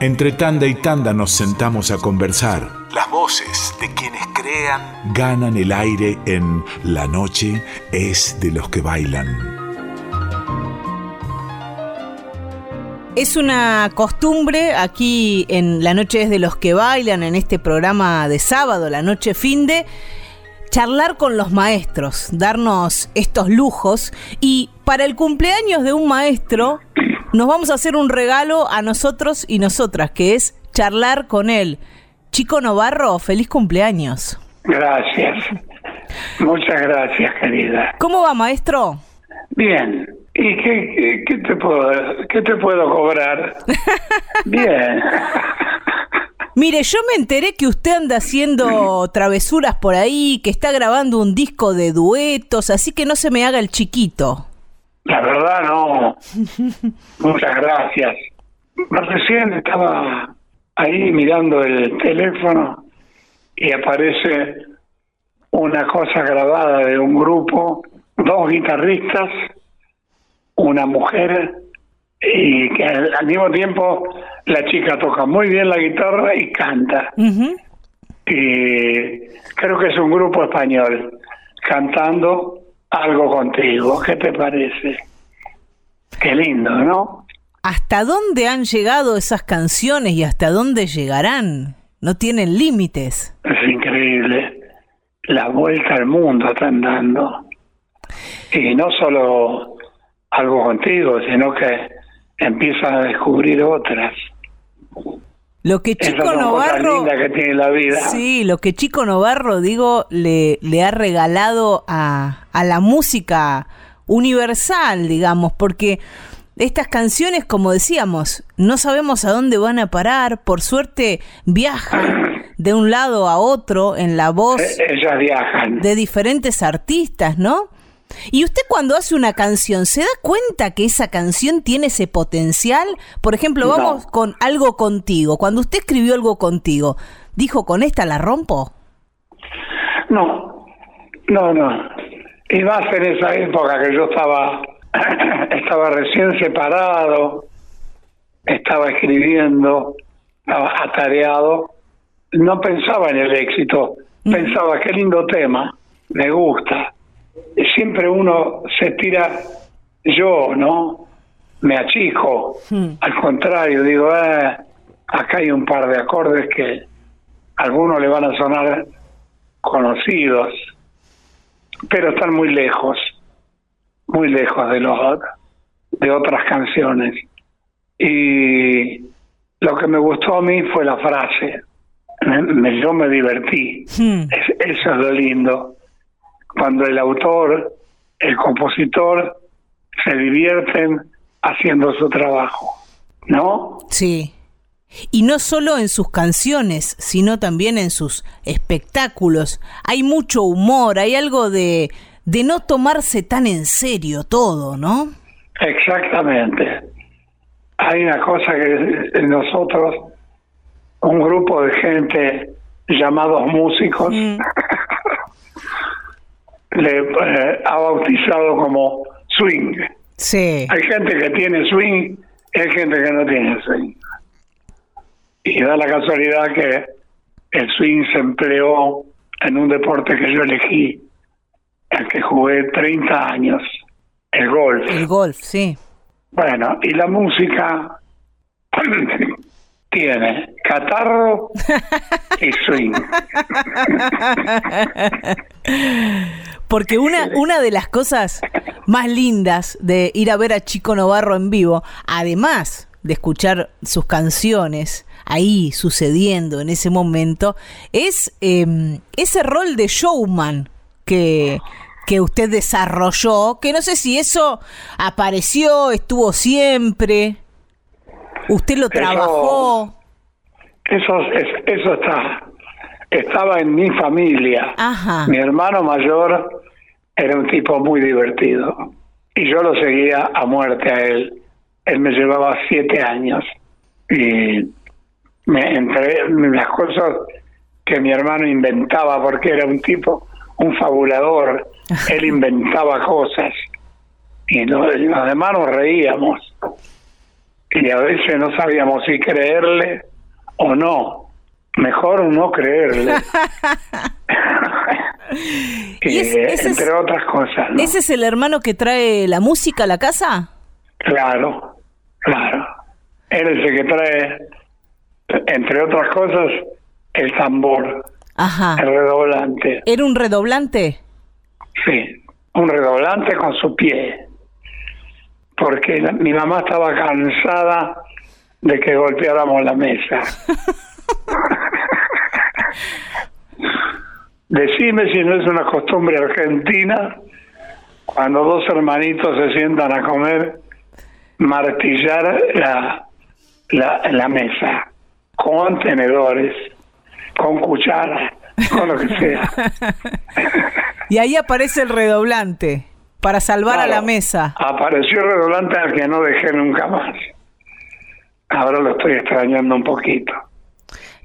Entre tanda y tanda nos sentamos a conversar. Las voces de quienes crean ganan el aire en La noche es de los que bailan. Es una costumbre aquí en La Noche es de los que bailan, en este programa de sábado, La Noche Finde, charlar con los maestros, darnos estos lujos y para el cumpleaños de un maestro nos vamos a hacer un regalo a nosotros y nosotras, que es charlar con él. Chico Novarro, feliz cumpleaños. Gracias. Muchas gracias, querida. ¿Cómo va, maestro? Bien. ¿Y qué, qué, te, puedo, qué te puedo cobrar? Bien. Mire, yo me enteré que usted anda haciendo travesuras por ahí, que está grabando un disco de duetos, así que no se me haga el chiquito. La verdad no. Muchas gracias. Recién estaba ahí mirando el teléfono y aparece una cosa grabada de un grupo, dos guitarristas, una mujer y que al mismo tiempo la chica toca muy bien la guitarra y canta. Y creo que es un grupo español cantando algo contigo. ¿Qué te parece? Qué lindo, ¿no? ¿Hasta dónde han llegado esas canciones y hasta dónde llegarán? No tienen límites. Es increíble. La vuelta al mundo están dando. Y no solo algo contigo, sino que empiezan a descubrir otras. Lo que Chico Novarro. que tiene la vida. Sí, lo que Chico Novarro, digo, le, le ha regalado a, a la música universal, digamos, porque estas canciones, como decíamos, no sabemos a dónde van a parar, por suerte viajan de un lado a otro en la voz e-, Ellas viajan. de diferentes artistas, ¿no? Y usted cuando hace una canción, ¿se da cuenta que esa canción tiene ese potencial? Por ejemplo, vamos con algo contigo. Cuando usted escribió algo contigo, ¿dijo con esta la rompo? No, no, no. Y más en esa época que yo estaba, estaba recién separado, estaba escribiendo, estaba atareado, no pensaba en el éxito, mm. pensaba qué lindo tema, me gusta siempre uno se tira yo, ¿no? Me achico. Hmm. Al contrario, digo, eh, acá hay un par de acordes que algunos le van a sonar conocidos, pero están muy lejos, muy lejos de los de otras canciones. Y lo que me gustó a mí fue la frase. Me, yo me divertí. Hmm. eso es lo lindo cuando el autor, el compositor, se divierten haciendo su trabajo, ¿no? Sí. Y no solo en sus canciones, sino también en sus espectáculos. Hay mucho humor, hay algo de, de no tomarse tan en serio todo, ¿no? Exactamente. Hay una cosa que nosotros, un grupo de gente llamados músicos, mm. le eh, ha bautizado como swing. Sí. Hay gente que tiene swing y hay gente que no tiene swing. Y da la casualidad que el swing se empleó en un deporte que yo elegí, el que jugué 30 años, el golf. El golf, sí. Bueno, y la música tiene catarro y swing. Porque una, una de las cosas más lindas de ir a ver a Chico Novarro en vivo, además de escuchar sus canciones ahí sucediendo en ese momento, es em, ese rol de showman que, que usted desarrolló, que no sé si eso apareció, estuvo siempre, usted lo trabajó. Eso, eso, eso estaba en mi familia. Mi hermano mayor era un tipo muy divertido y yo lo seguía a muerte a él. Él me llevaba siete años y me entre las cosas que mi hermano inventaba porque era un tipo, un fabulador. él inventaba cosas y los, demás nos reíamos. y a veces no sabíamos si creerle o no. Mejor no creerle. ¿Y es- Eh, entre otras cosas. ¿no? ¿Ese es el hermano que trae la música a la casa? Claro, claro. Él es el que trae, entre otras cosas, el tambor, Ajá. el redoblante. ¿Era un redoblante? Sí, un redoblante con su pie. Porque la- mi mamá estaba cansada de que golpeáramos la mesa. Decime si no es una costumbre argentina cuando dos hermanitos se sientan a comer, martillar la, la, la mesa con tenedores, con cucharas, con lo que sea. Y ahí aparece el redoblante para salvar a la mesa. Apareció el redoblante al que no dejé nunca más. Ahora lo estoy extrañando un poquito.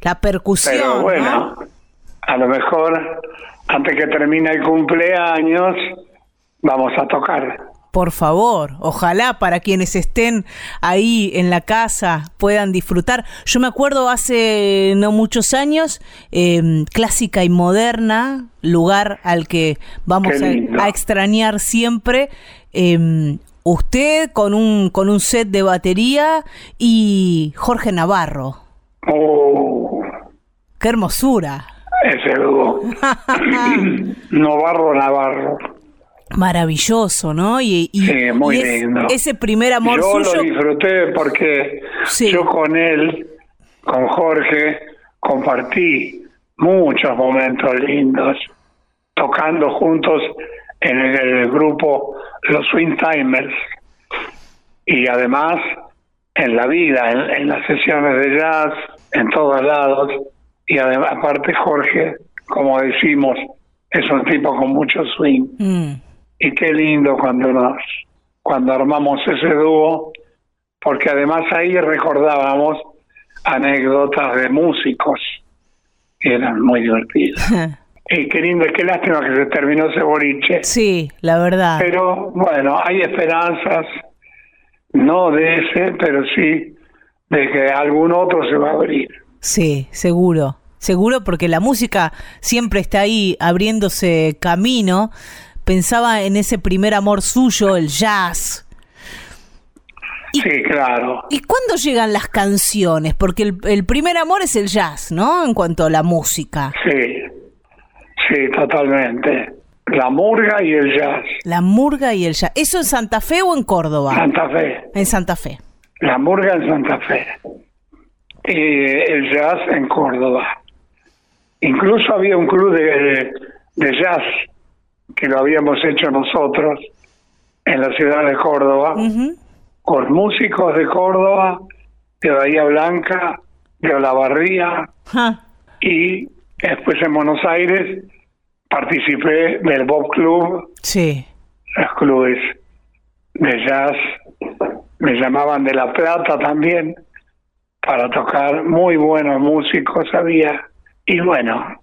La percusión. Pero bueno, ¿no? a lo mejor antes que termine el cumpleaños vamos a tocar. Por favor, ojalá para quienes estén ahí en la casa puedan disfrutar. Yo me acuerdo hace no muchos años, eh, clásica y moderna, lugar al que vamos a, extrañar siempre. eh, usted con un, con un set de batería y Jorge Navarro. Oh, ¡Qué hermosura! ese dúo. Navarro, Navarro. Maravilloso, ¿no? Y, y- Sí, muy y es- lindo. ese primer amor yo suyo. lo disfruté porque Sí. yo con él, con Jorge, compartí muchos momentos lindos, tocando juntos en el, el grupo Los Swing Timers y además en la vida, en, en las sesiones de jazz, en todos lados. Y además, aparte Jorge, como decimos, es un tipo con mucho swing. Mm, y qué lindo cuando nos cuando armamos ese dúo porque además ahí recordábamos anécdotas de músicos. Que eran muy divertidas. Y qué lindo qué lástima que se terminó ese boliche. Sí, la verdad. pero bueno hay esperanzas no de ese pero sí de que algún otro se va a abrir Sí, seguro. Seguro porque la música siempre está ahí abriéndose camino. Pensaba en ese primer amor suyo, el jazz. Y- sí claro ¿Y cuándo llegan las canciones? Porque el, el primer amor es el jazz, ¿no? En cuanto a la música. sí sí totalmente la murga y el jazz La murga y el jazz. ¿Eso en Santa Fe o en Córdoba? Santa Fe En Santa Fe. La Murga en Santa Fe y el jazz en Córdoba. Incluso había un club de, de jazz que lo habíamos hecho nosotros en la ciudad de Córdoba, con músicos de Córdoba, de Bahía Blanca, de Olavarría, y después en Buenos Aires participé del Bob Club, Sí. los clubes de jazz me llamaban de La Plata también para tocar muy buenos músicos había y bueno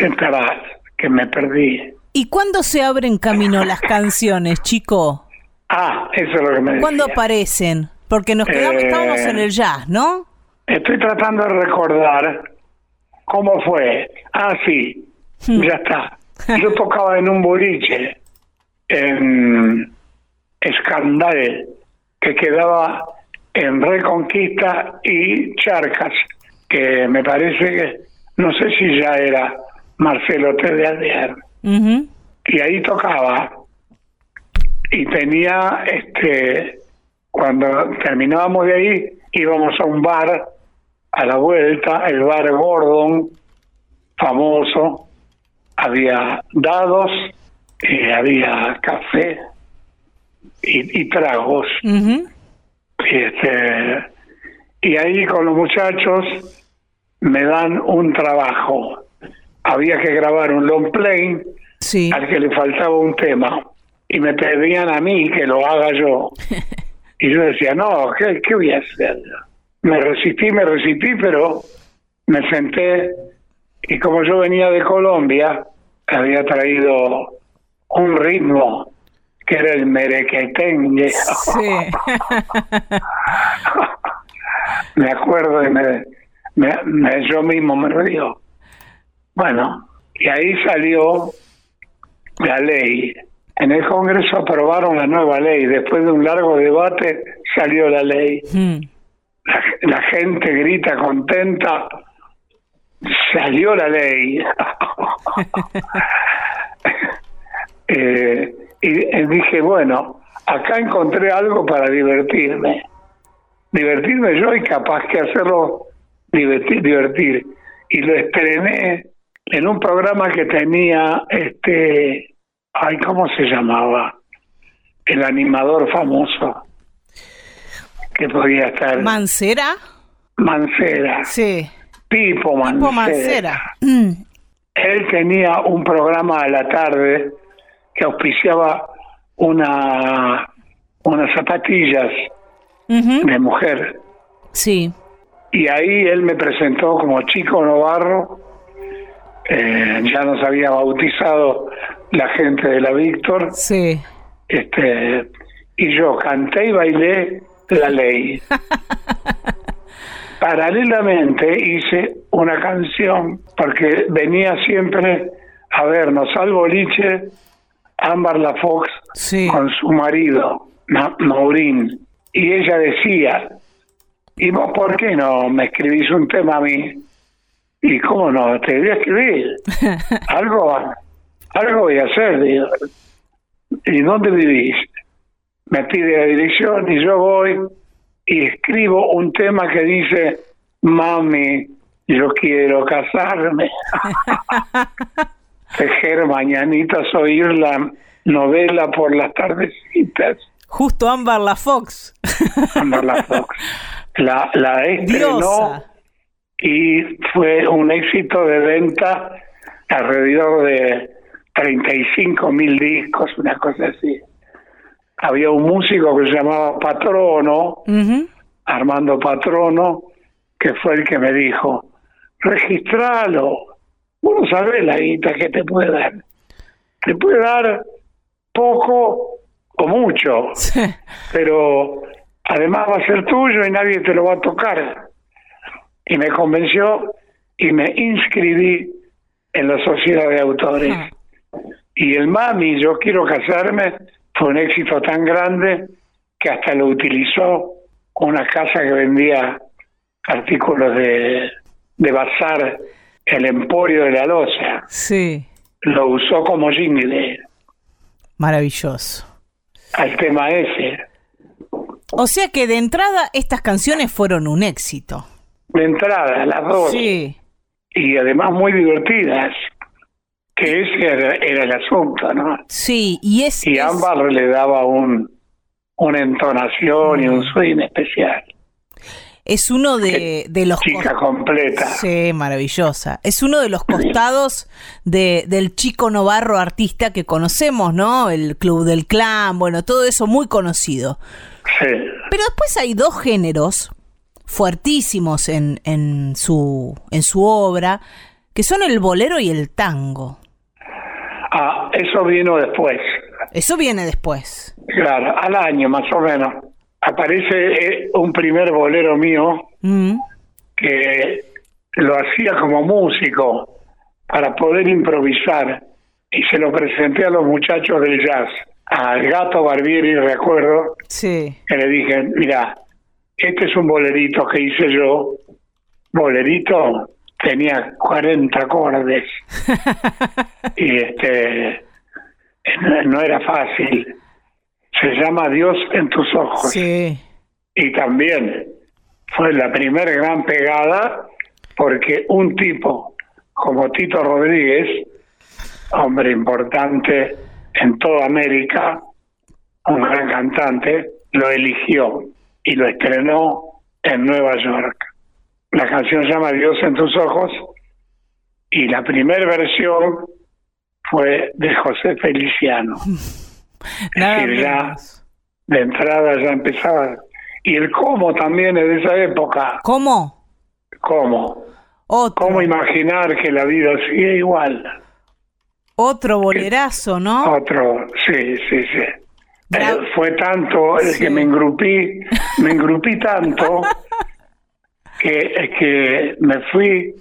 entrarás que me perdí ¿Y cuándo se abren camino las canciones, chico? ah eso es lo que me decía. ¿Cuándo aparecen? Porque nos quedamos, Eh, estábamos en el jazz, ¿no? estoy tratando de recordar cómo fue ah sí ya está yo tocaba en un boliche en Escandal que quedaba en Reconquista y Charcas, que me parece que, no sé si ya era Marcelo T. de Alvear, Ujú. y ahí tocaba, y tenía, este, cuando terminábamos de ahí, íbamos a un bar a la vuelta, el bar Gordon, famoso, había dados, y había café y, y tragos. Y, este, y ahí con los muchachos me dan un trabajo. Había que grabar un long play Sí. al que le faltaba un tema y me pedían a mí que lo haga yo. Y yo decía, no, ¿qué, qué voy a hacer? Me resistí, me resistí, pero me senté y como yo venía de Colombia, había traído un ritmo que era el merequetengue. Sí. me acuerdo y me, me- me- yo mismo me río. Bueno, y ahí salió la ley. En el Congreso aprobaron la nueva ley. Después de un largo debate salió la ley. Mm. La, la gente grita contenta. Salió la ley. Eh, y dije, bueno, acá encontré algo para divertirme. Divertirme yo y capaz que hacerlo divertir. divertir. Y lo estrené en un programa que tenía, este, ay, ¿cómo se llamaba? El animador famoso que podía estar ¿Mancera? Mancera, Sí. Pipo Mancera. Tipo Mancera. Mm. Él tenía un programa a la tarde que auspiciaba una unas zapatillas de mujer Sí. y ahí él me presentó como Chico Novarro. Eh, ya nos había bautizado la gente de la Víctor, Sí. este, y yo canté y bailé la ley. Paralelamente hice una canción porque venía siempre a vernos al boliche Ámbar La Fox Sí. con su marido, Ma- Maurín, y ella decía, ¿y vos por qué no me escribís un tema a mí? Y cómo no, te voy a escribir. algo, algo voy a hacer, digo. ¿Y dónde vivís? Me pide la dirección y yo voy y escribo un tema que dice, mami, yo quiero casarme. Mañanitas, oír la novela por las tardecitas. Justo Ámbar la Fox. Amber La Fox. La, la estrenó Diosa. y fue un éxito de venta alrededor de 35 mil discos, una cosa así. Había un músico que se llamaba Patrono. Armando Patrono, que fue el que me dijo, registralo, uno sabe la guita que te puede dar. Te puede dar poco o mucho, Sí. pero además va a ser tuyo y nadie te lo va a tocar. Y me convenció y me inscribí en la sociedad de autores. Ah. Y el Mami, yo quiero casarme, fue un éxito tan grande que hasta lo utilizó una casa que vendía artículos de, de bazar, el Emporio de la Loza. Sí. Lo usó como jingle Maravilloso. al tema ese. O sea que de entrada estas canciones fueron un éxito. De entrada, las dos. Sí. y además muy divertidas, que ese era, era el asunto, ¿no? Sí, y es... Y es- Ámbar le daba un una entonación y un swing especial. Es uno de, de los Chica completa. Sí, maravillosa. Es uno de los costados de, del chico Novarro artista que conocemos, ¿no? El Club del Clan, bueno, todo eso muy conocido. Sí. Pero después hay dos géneros fuertísimos en, en, su, en su obra, que son el bolero y el tango. Ah, eso vino después, Eso viene después. claro, al año más o menos. Aparece eh, un primer bolero mío Mm, que lo hacía como músico para poder improvisar y se lo presenté a los muchachos del jazz. Al gato Barbieri, recuerdo, sí. que le dije, mira, este es un bolerito que hice yo. Bolerito tenía 40 acordes y este no, no era fácil. Se llama Dios en tus ojos Sí. y también fue la primera gran pegada porque un tipo como Tito Rodríguez, hombre importante en toda América, un gran cantante, lo eligió y lo estrenó en Nueva York. La canción se llama Dios en tus ojos y la primera versión fue de José Feliciano. Nada ya-. De entrada ya empezaba. Y el cómo también es de esa época. ¿Cómo? ¿Cómo? Otro, ¿Cómo imaginar que la vida sigue igual? otro bolerazo, ¿no? Otro, sí, sí, sí. Eh, fue tanto el que me engrupí, me engrupí tanto que, que me fui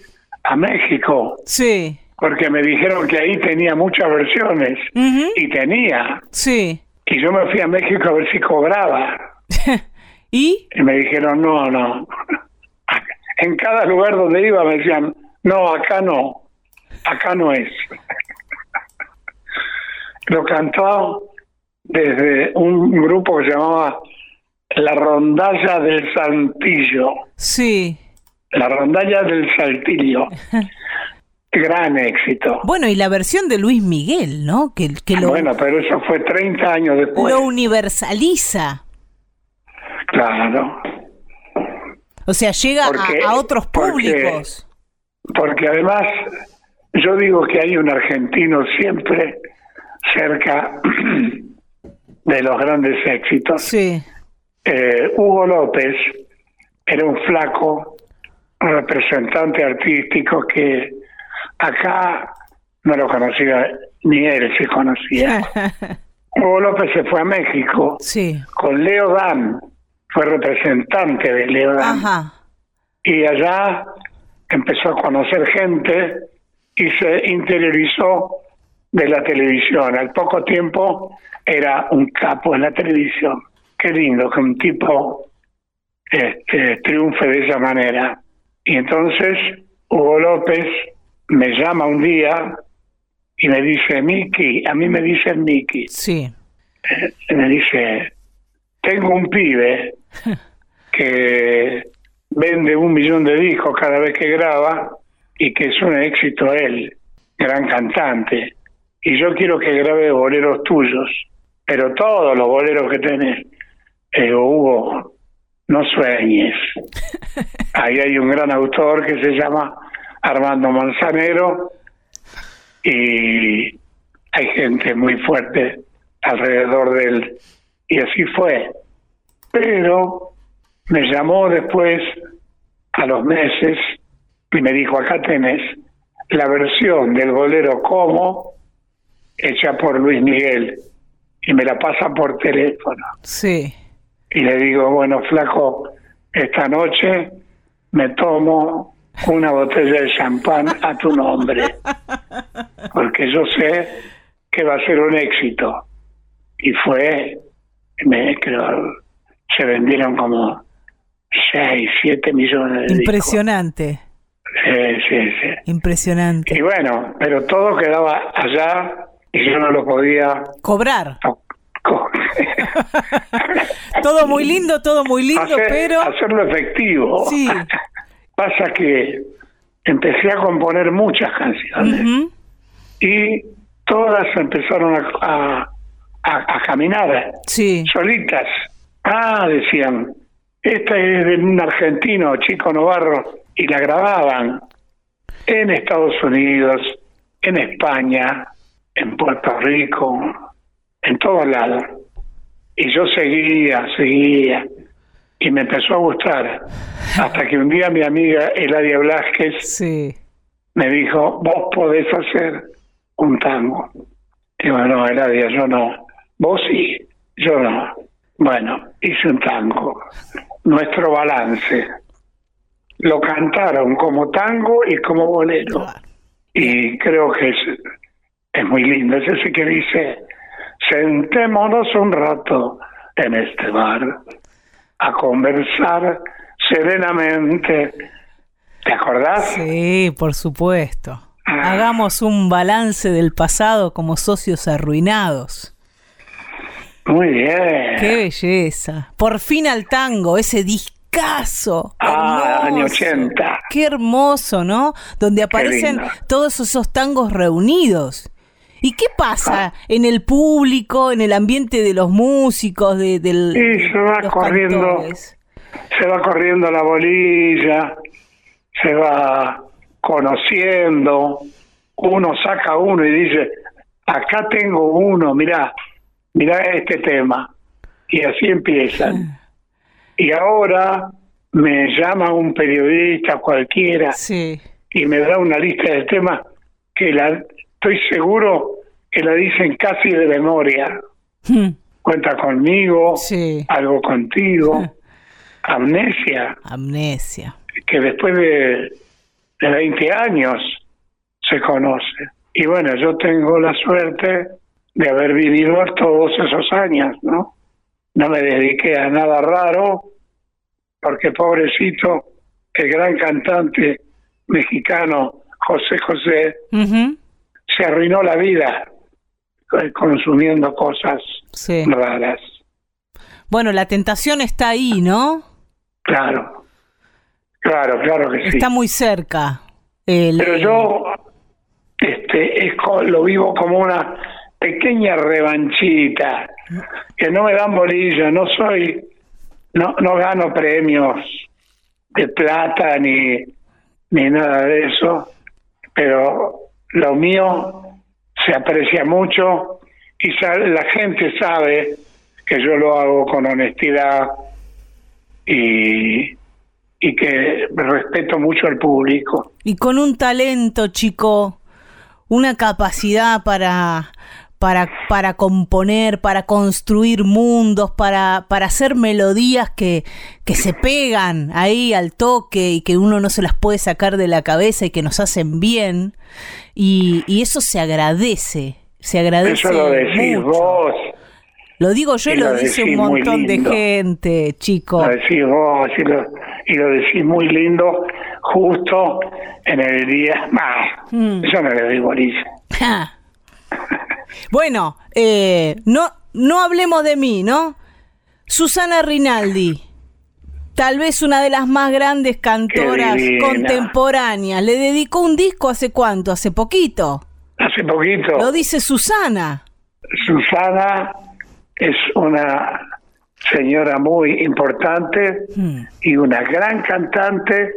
a México. Sí. Porque me dijeron que ahí tenía muchas versiones. Y tenía. Sí. Y yo me fui a México a ver si cobraba. ¿Y? Y me dijeron, no, no. En cada lugar donde iba me decían, no, acá no. Acá no es. Lo cantó desde un grupo que se llamaba La Rondalla del Saltillo. Sí. La Rondalla del Saltillo. Gran éxito. Bueno, y la versión de Luis Miguel, ¿no? Que, que lo, bueno, pero eso fue 30 años después. Lo universaliza. Claro. O sea, llega a, otros públicos. Porque, además, yo digo que hay un argentino siempre cerca de los grandes éxitos. Sí. Eh, Hugo López era un flaco representante artístico que acá no lo conocía, ni él se conocía. Hugo López se fue a México sí. con Leo Dan, fue representante de Leo Dan. Y allá empezó a conocer gente y se interiorizó de la televisión. Al poco tiempo era un capo en la televisión. Qué lindo que un tipo este, triunfe de esa manera. Y entonces Hugo López me llama un día y me dice, Miki, a mí me dice Miki. Sí. Eh, me dice, tengo un pibe que vende un millón de discos cada vez que graba y que es un éxito él, gran cantante. Y yo quiero que grabe boleros tuyos, pero todos los boleros que tenés. Eh, Hugo, no sueñes. Ahí hay un gran autor que se llama Armando Manzanero y hay gente muy fuerte alrededor de él. Y así fue. Pero me llamó después, a los meses, y me dijo, acá tenés la versión del bolero como hecha por Luis Miguel y me la pasa por teléfono. Sí. Y le digo, bueno, flaco, esta noche me tomo una botella de champán a tu nombre, porque yo sé que va a ser un éxito. Y fue, me creo, se vendieron como 6, 7 millones de Impresionante. Sí, sí, sí. Impresionante. Y bueno, pero todo quedaba allá y yo no lo podía cobrar. todo muy lindo, todo muy lindo, pero hacerlo efectivo. Sí. Pasa que empecé a componer muchas canciones y todas empezaron a, a, caminar sí. solitas. Ah, decían, esta es de un argentino, Chico Novarro, y la grababan en Estados Unidos, en España, en Puerto Rico, en todos lados. Y yo seguía, seguía, y me empezó a gustar. Hasta que un día mi amiga Eladia Blasquez me dijo, vos podés hacer un tango. Digo, no, Eladia, yo no. Vos sí, yo no. Bueno, hice un tango. Nuestro balance. Lo cantaron como tango y como bolero. Y creo que es, es muy lindo. Es ese que dice, sentémonos un rato en este bar a conversar serenamente. ¿Te acordás? Sí, por supuesto. Ah. Hagamos un balance del pasado como socios arruinados. Muy bien. Qué belleza. Por fin al tango, ese discazo. Ah, año 80. Qué hermoso, ¿no? Donde aparecen todos esos tangos reunidos. ¿Y qué pasa ah. en el público, en el ambiente de los músicos, de, del... Sí, se va corriendo, se va corriendo la bolilla, se va conociendo, uno saca uno y dice, acá tengo uno, mira, mira este tema. Y así empiezan. Y ahora me llama un periodista cualquiera y me da una lista de temas que la estoy seguro que la dicen casi de memoria. Hmm. cuenta conmigo, Sí. algo contigo, amnesia, Amnesia. que después de, de 20 años se conoce. Y bueno, yo tengo la suerte de haber vivido todos esos años, ¿no? No me dediqué a nada raro, porque pobrecito, el gran cantante mexicano José José. Se arruinó la vida eh, consumiendo cosas Sí. raras. Bueno, la tentación está ahí, ¿no? Claro, claro, claro que sí. Está muy cerca. El- Pero yo este, es lo vivo como una pequeña revanchita, que no me dan bolilla, no soy, no, no gano premios de plata ni, ni nada de eso, pero lo mío se aprecia mucho y la gente sabe que yo lo hago con honestidad y, y que respeto mucho al público. Y con un talento, chico, una capacidad para, para, para componer, para construir mundos, para, para hacer melodías que, que se pegan ahí al toque y que uno no se las puede sacar de la cabeza y que nos hacen bien. Y, y eso se agradece, se agradece. Eso lo decís mucho. vos, Lo digo yo y lo lo dice un montón de gente, chico. lo decís vos y lo, y lo decís muy lindo justo en el día más. Mm. Yo no le doy bolilla. Bueno, eh, no, no hablemos de mí, ¿no? Susana Rinaldi, tal vez una de las más grandes cantoras contemporáneas, le dedicó un disco hace cuánto, hace poquito. Hace poquito, Lo dice Susana. Susana es una señora muy importante Mm, y una gran cantante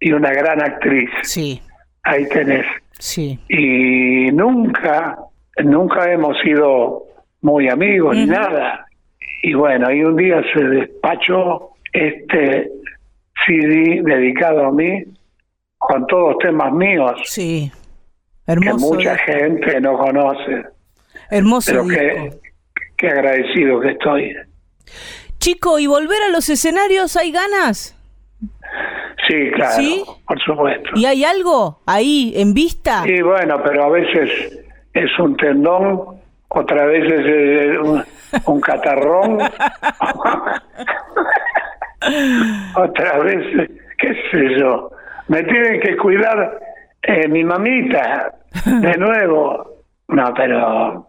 y una gran actriz. sí, Ahí tenés. sí. y nunca, nunca hemos sido muy amigos ni nada. Y bueno, y un día se despachó este CD dedicado a mí con todos temas míos Sí. que Hermoso, mucha disco. gente no conoce, hermoso pero que, que agradecido que estoy. Chico, ¿y volver a los escenarios hay ganas? Sí, claro, ¿Sí? por supuesto. ¿Y hay algo ahí en vista? Y bueno, pero a veces es un tendón, otra vez es eh, un, un catarrón, otra vez, qué sé yo, me tienen que cuidar eh, mi mamita de nuevo. No, pero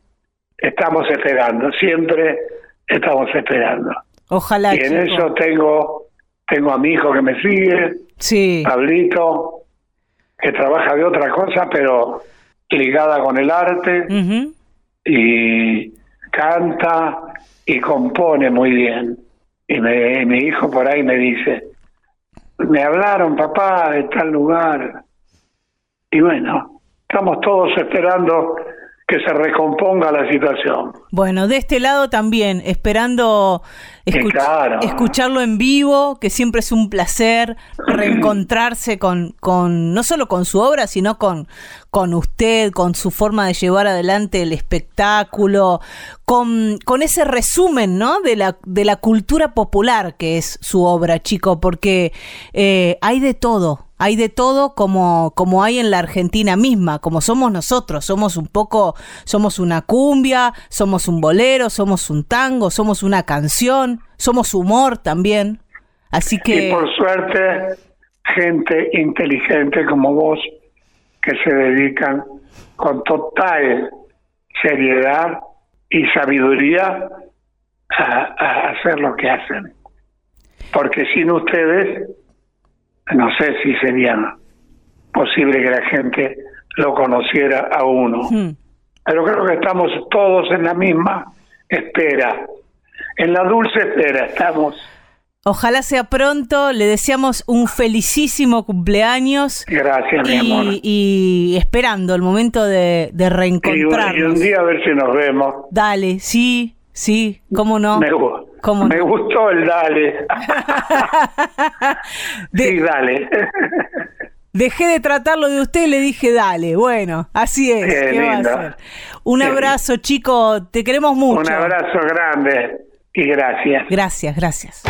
estamos esperando, siempre estamos esperando. Ojalá. Y en chico. eso tengo, tengo a mi hijo que me sigue, Sí. Pablito, que trabaja de otra cosa, pero ligada con el arte y canta y compone muy bien. Y me- y mi hijo por ahí me dice, me hablaron papá de tal lugar. Y bueno, estamos todos esperando que se recomponga la situación. Bueno, de este lado también, esperando escuch- claro. escucharlo en vivo, que siempre es un placer reencontrarse con, con, no solo con su obra, sino con, con usted, con su forma de llevar adelante el espectáculo, con, con ese resumen, ¿no? De la, de la cultura popular que es su obra, chico, porque eh, hay de todo. Hay de todo como, como hay en la Argentina misma, como somos nosotros, somos un poco, somos una cumbia, somos un bolero, somos un tango, somos una canción, somos humor también. Así Y que por suerte, gente inteligente como vos, que se dedican con total seriedad y sabiduría a, a hacer lo que hacen. Porque sin ustedes, no sé si sería posible que la gente lo conociera a uno. mm, Pero creo que estamos todos en la misma espera. En la dulce espera estamos. ojalá sea pronto, le deseamos un felicísimo cumpleaños Gracias, mi amor. y, y esperando el momento de, de Y un, y reencontrarnos. un día a ver si nos vemos. Dale, sí, sí, cómo no. Me, ¿Cómo me no? gustó el dale. De- sí, dale. Dejé de tratarlo de usted y le dije, dale, bueno, así es. ¿qué va a hacer? Un abrazo, chico, te queremos mucho. Un abrazo grande y gracias. Gracias, gracias.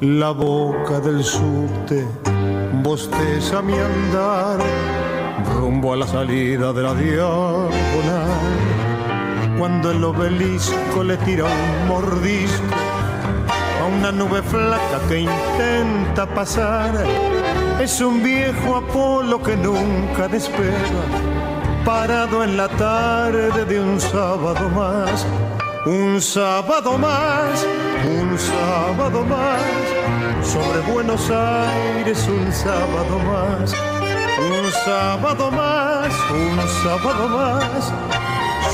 La boca del subte bosteza mi andar rumbo a la salida de la diagonal. Cuando el obelisco le tira un mordisco a una nube flaca que intenta pasar, es un viejo Apolo que nunca despega, parado en la tarde de un sábado más un sábado más, un sábado más, sobre Buenos Aires un sábado más, un sábado más, un sábado más,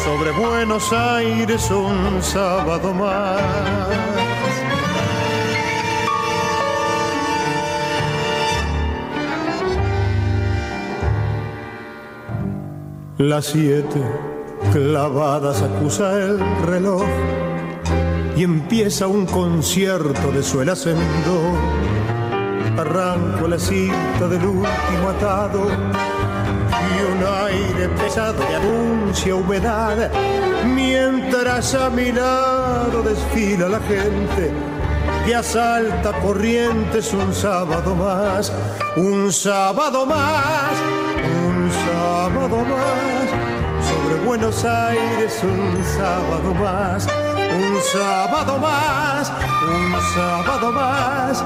sobre Buenos Aires un sábado más. Las siete clavadas acusa el reloj y empieza un concierto de do. Arranco la cinta del último atado y un aire pesado que anuncia humedad. Mientras a mi lado desfila la gente que asalta corrientes un sábado más, un sábado más, un sábado más. Buenos Aires un sábado más, un sábado más, un sábado más.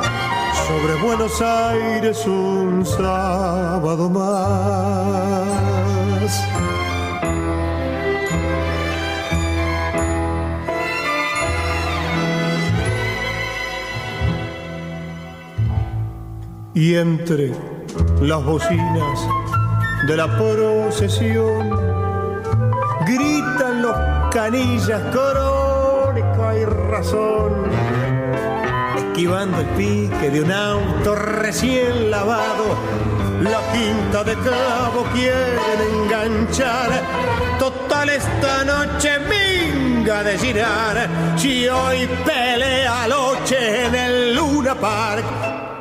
Sobre Buenos Aires un sábado más. Y entre las bocinas de la procesión gritan los canillas, y esquivando el pique de un auto recién lavado. La quinta de cabo quieren enganchar, total esta noche minga de girar, si hoy pelea noche en el Luna Park.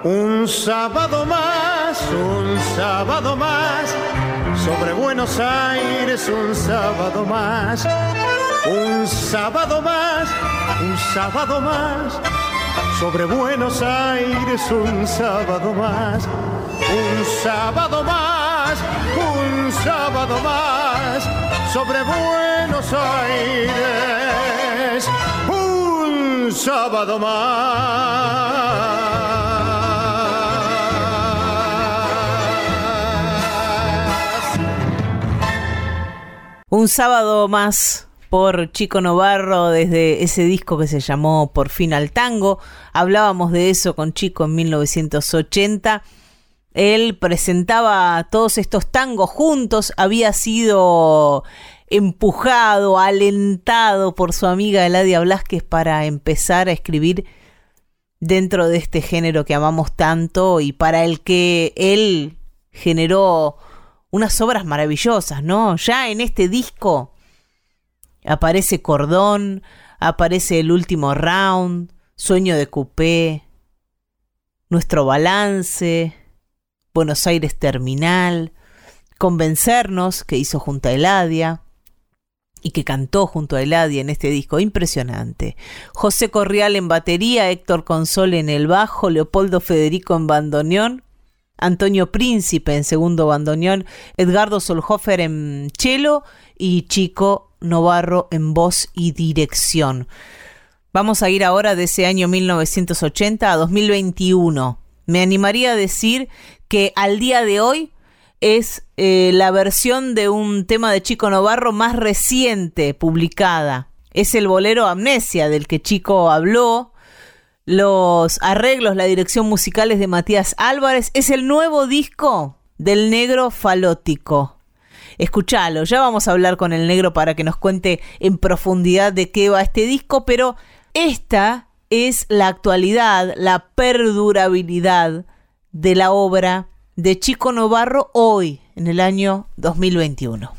Un sábado más, un sábado más sobre Buenos Aires un sábado más, un sábado más, un sábado más, sobre Buenos Aires un sábado más, un sábado más, un sábado más, sobre Buenos Aires un sábado más. Un sábado más por Chico Novarro desde ese disco que se llamó Por fin al tango. Hablábamos de eso con Chico en 1980. Él presentaba todos estos tangos juntos, había sido empujado, alentado por su amiga Eladia Blasquez para empezar a escribir dentro de este género que amamos tanto y para el que él generó unas obras maravillosas, ¿no? Ya en este disco aparece Cordón, aparece El último round, Sueño de Coupé, Nuestro balance, Buenos Aires Terminal, Convencernos, que hizo junto a Eladia y que cantó junto a Eladia en este disco, impresionante. José Corrial en batería, Héctor Console en el bajo, Leopoldo Federico en bandoneón Antonio Príncipe en segundo bandoneón, Edgardo Solhofer en cello y Chico Novarro en voz y dirección. Vamos a ir ahora de ese año 1980 a 2021. Me animaría a decir que al día de hoy es eh, la versión de un tema de Chico Novarro más reciente publicada. Es el bolero Amnesia del que Chico habló los arreglos, la dirección musical es de Matías Álvarez. Es el nuevo disco del negro falótico. Escuchalo, ya vamos a hablar con el negro para que nos cuente en profundidad de qué va este disco, pero esta es la actualidad, la perdurabilidad de la obra de Chico Novarro hoy, en el año 2021.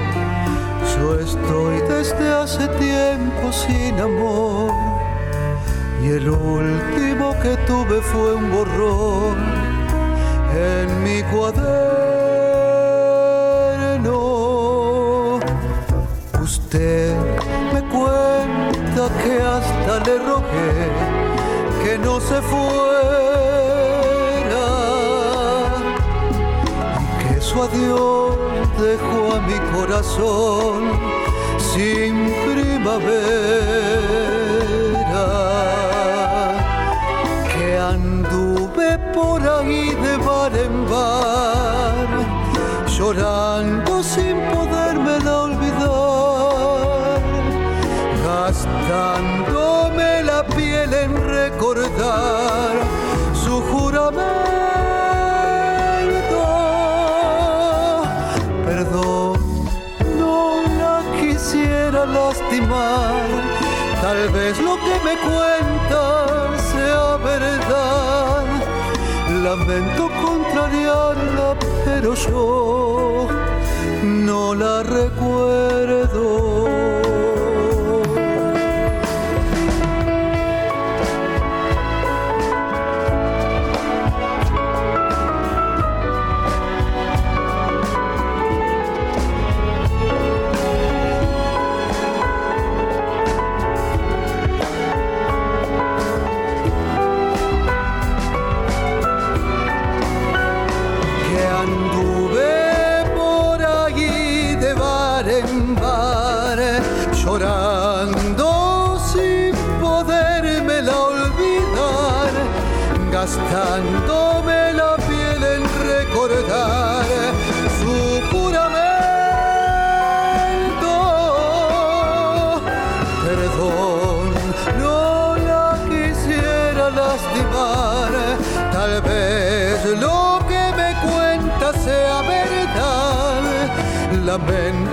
Yo estoy desde hace tiempo sin amor y el último que tuve fue un borrón en mi cuaderno. Usted me cuenta que hasta le rogué que no se fuera y que su adiós dejó a mi corazón sin primavera. Que anduve por ahí de bar en bar, llorando sin poderme olvidar, gastándome me cuenta sea verdad. Lamento contrariarla, pero yo no la recuerdo. Lamento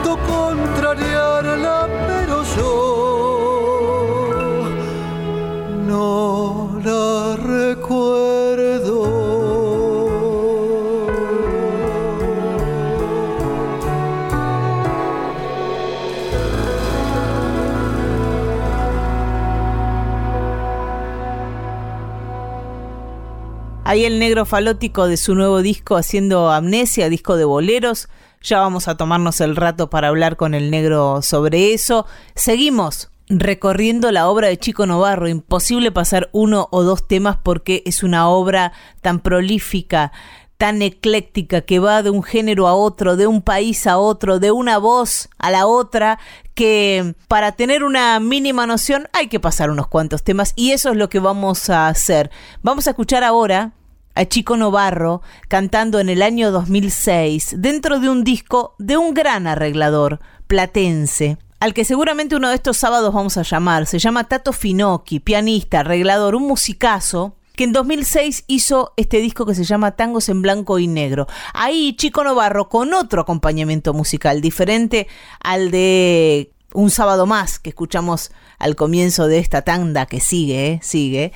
Ahí el negro falótico de su nuevo disco haciendo Amnesia, disco de boleros. Ya vamos a tomarnos el rato para hablar con el negro sobre eso. Seguimos recorriendo la obra de Chico Novarro. Imposible pasar uno o dos temas porque es una obra tan prolífica, tan ecléctica, que va de un género a otro, de un país a otro, de una voz a la otra, que para tener una mínima noción hay que pasar unos cuantos temas y eso es lo que vamos a hacer. Vamos a escuchar ahora a Chico Novarro cantando en el año 2006 dentro de un disco de un gran arreglador platense al que seguramente uno de estos sábados vamos a llamar. Se llama Tato Finocchi, pianista, arreglador, un musicazo que en 2006 hizo este disco que se llama Tangos en Blanco y Negro. Ahí Chico Novarro con otro acompañamiento musical diferente al de Un sábado más que escuchamos al comienzo de esta tanda que sigue, ¿eh? sigue.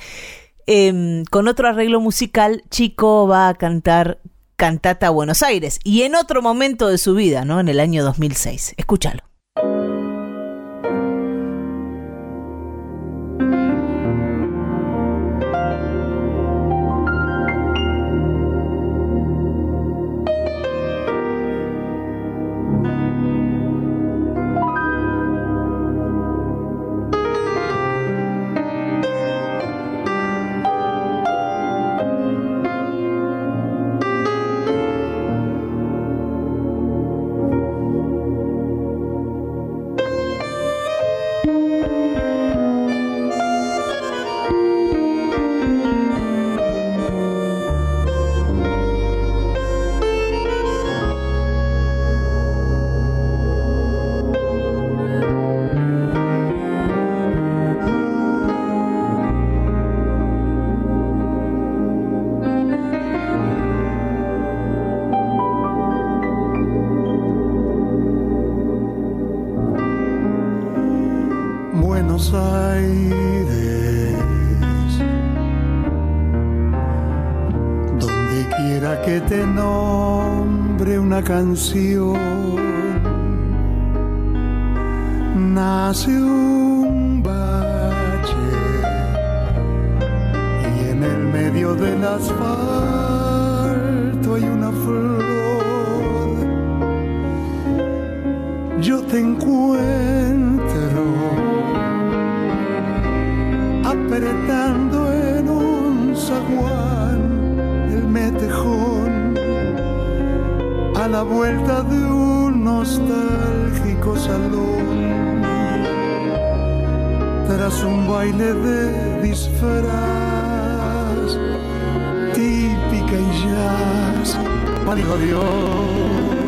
Eh, con otro arreglo musical, Chico va a cantar Cantata Buenos Aires y en otro momento de su vida, ¿no? En el año 2006. Escúchalo. Canción, nace un bache y en el medio del asfalto hay una flor. Yo te encuentro la vuelta de un nostálgico salón. Tras un baile de disfraz típica y jazz dijo Dios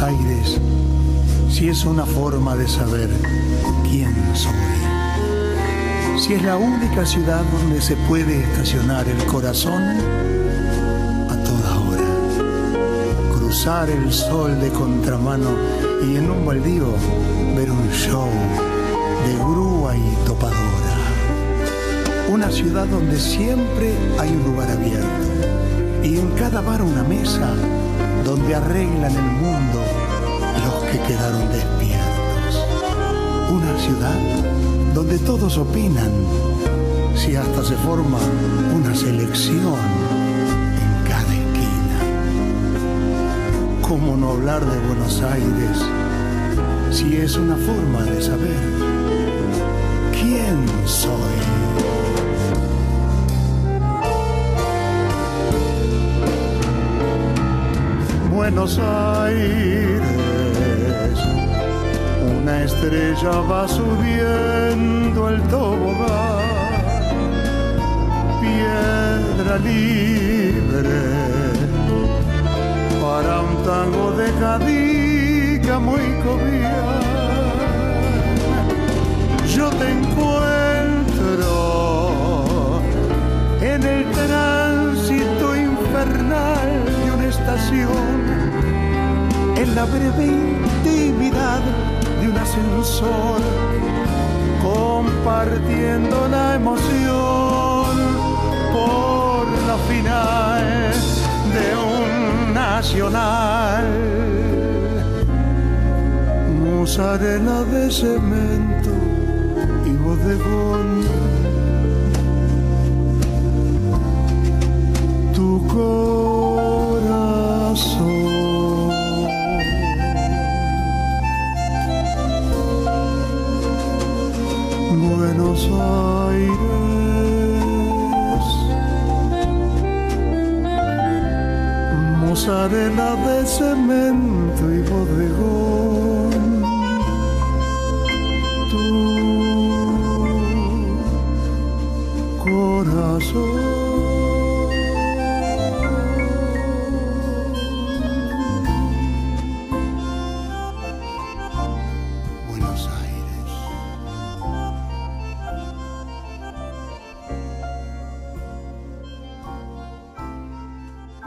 Aires si es una forma de saber quién soy? Si es la única ciudad donde se puede estacionar el corazón a toda hora, cruzar el sol de contramano y en un baldío ver un show de grúa y topadora. Una ciudad donde siempre hay un lugar abierto y en cada bar una mesa donde arreglan el mundo que quedaron despiertos. Una ciudad donde todos opinan, si hasta se forma una selección en cada esquina. ¿Cómo no hablar de Buenos Aires si es una forma de saber quién soy? Buenos Aires, una estrella va subiendo el tobogán, piedra libre para un tango de Cadiga muy cobian. Yo te encuentro en el tránsito infernal de una estación en la breve intimidad ascensor, compartiendo la emoción por la final de un nacional. Musarela de cemento y bodegón. Tu corazón. Buenos Aires. Mozzarella de cemento y bodegón. Tu corazón.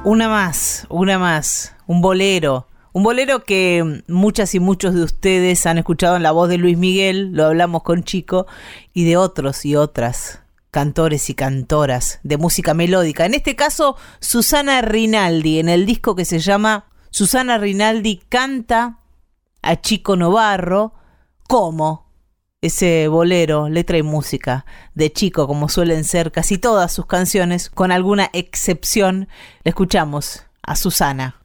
Una más, una más, un bolero. Un bolero que muchas y muchos de ustedes han escuchado en la voz de Luis Miguel, lo hablamos con Chico, y de otros y otras cantores y cantoras de música melódica. En este caso, Susana Rinaldi, en el disco que se llama Susana Rinaldi canta a Chico Novarro como ese bolero, letra y música de Chico, como suelen ser casi todas sus canciones, con alguna excepción, le escuchamos a Susana.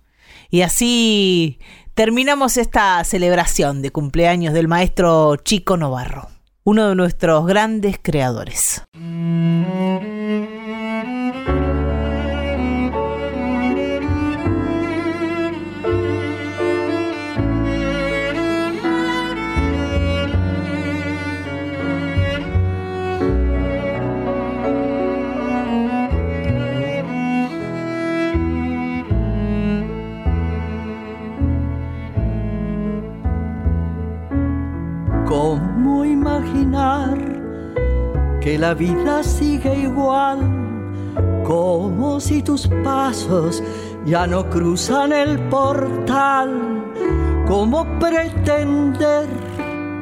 Y así terminamos esta celebración de cumpleaños del maestro Chico Novarro, uno de nuestros grandes creadores. Que la vida sigue igual? Como si tus pasos ya no cruzan el portal. ¿Cómo pretender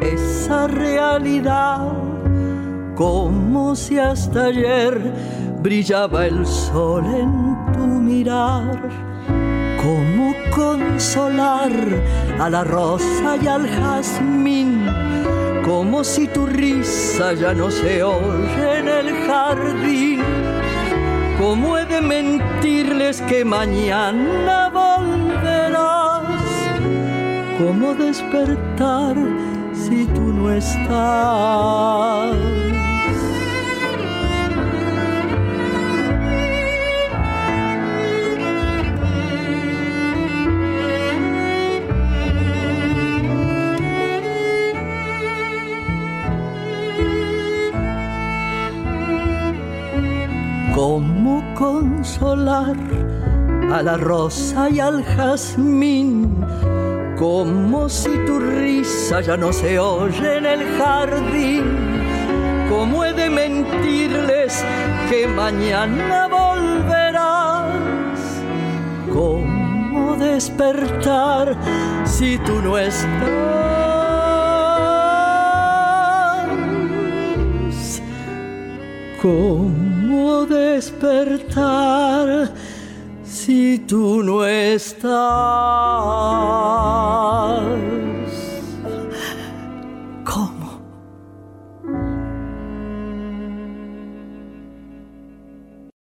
esa realidad? Como si hasta ayer brillaba el sol en tu mirar. ¿Cómo consolar a la rosa y al jazmín? Como si tu risa ya no se oye en el jardín. ¿Cómo he de mentirles que mañana volverás? ¿Cómo despertar si tú no estás? ¿Cómo consolar a la rosa y al jazmín? Como si tu risa ya no se oye en el jardín. ¿Cómo he de mentirles que mañana volverás? ¿Cómo despertar si tú no estás? ¿Cómo despertar si tú no estás?